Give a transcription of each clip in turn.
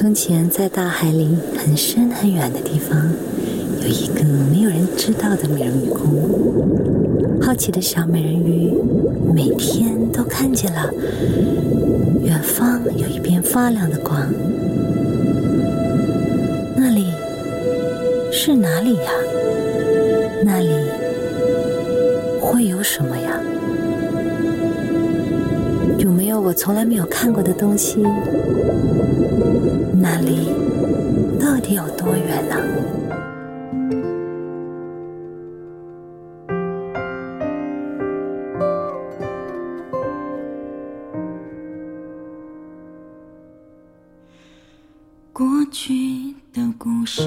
从前，在大海里很深很远的地方，有一个没有人知道的美人鱼宫。好奇的小美人鱼每天都看见了远方有一片发亮的光，那里是哪里呀？那里会有什么呀？有没有我从来没有看过的东西？离到底有多远呢？过去的故事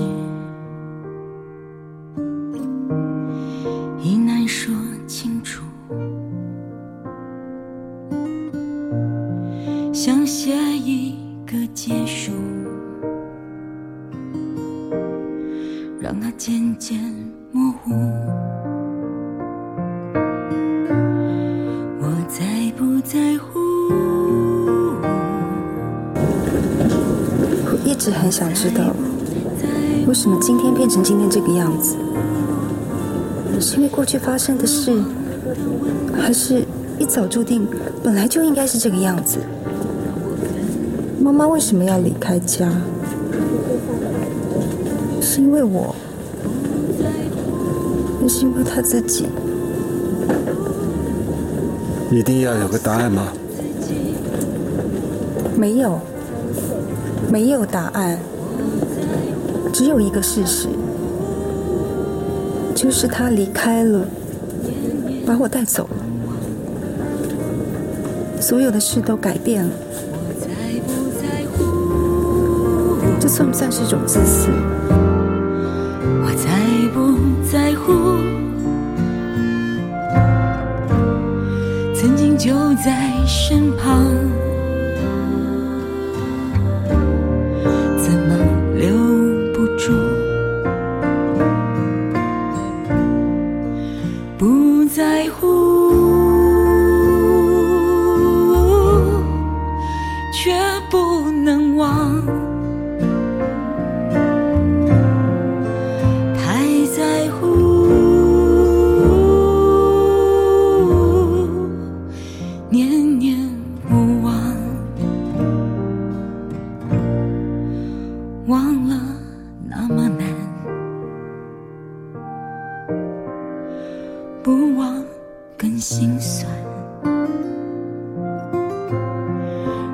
已难说清楚，想写一个结束，让它渐渐模糊。我在不在乎？我一直很想知道，为什么今天变成今天这个样子？是因为过去发生的事，还是一早注定本来就应该是这个样子？妈妈为什么要离开家？是因为我，还是因为他自己？一定要有个答案吗？没有，没有答案，只有一个事实，就是他离开了，把我带走了，所有的事都改变了。这算不算是一种自私？身旁，怎么留不住？不在乎，却不能忘。忘了那么难，不忘更心酸。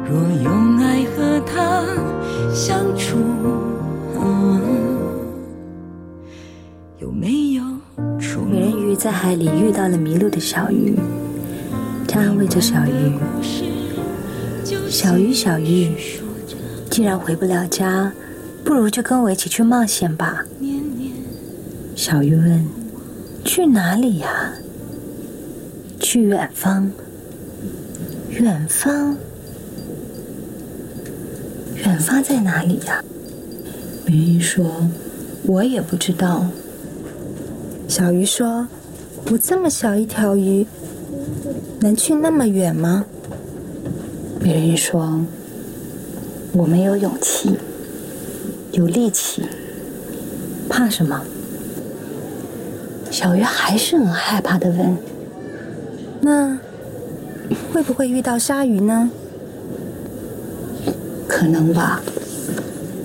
若用爱和他相处。有没有美人鱼在海里遇到了迷路的小鱼，它安慰着小鱼：“小鱼，小鱼，既然回不了家，不如就跟我一起去冒险吧。”小鱼问：“去哪里呀？”“去远方。”“远方？远方在哪里呀？”美人鱼说：“我也不知道。”小鱼说：“我这么小一条鱼，能去那么远吗？”美人鱼说：“我没有勇气，有力气，怕什么？”小鱼还是很害怕的问：“那会不会遇到鲨鱼呢？”可能吧。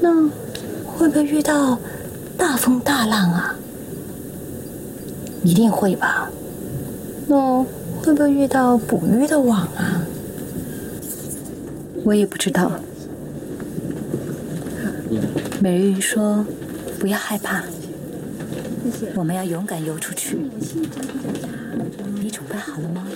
那会不会遇到大风大浪啊？一定会吧。那会不会遇到捕鱼的网啊？我也不知道。美人鱼说：“不要害怕，我们要勇敢游出去。”你准备好了吗？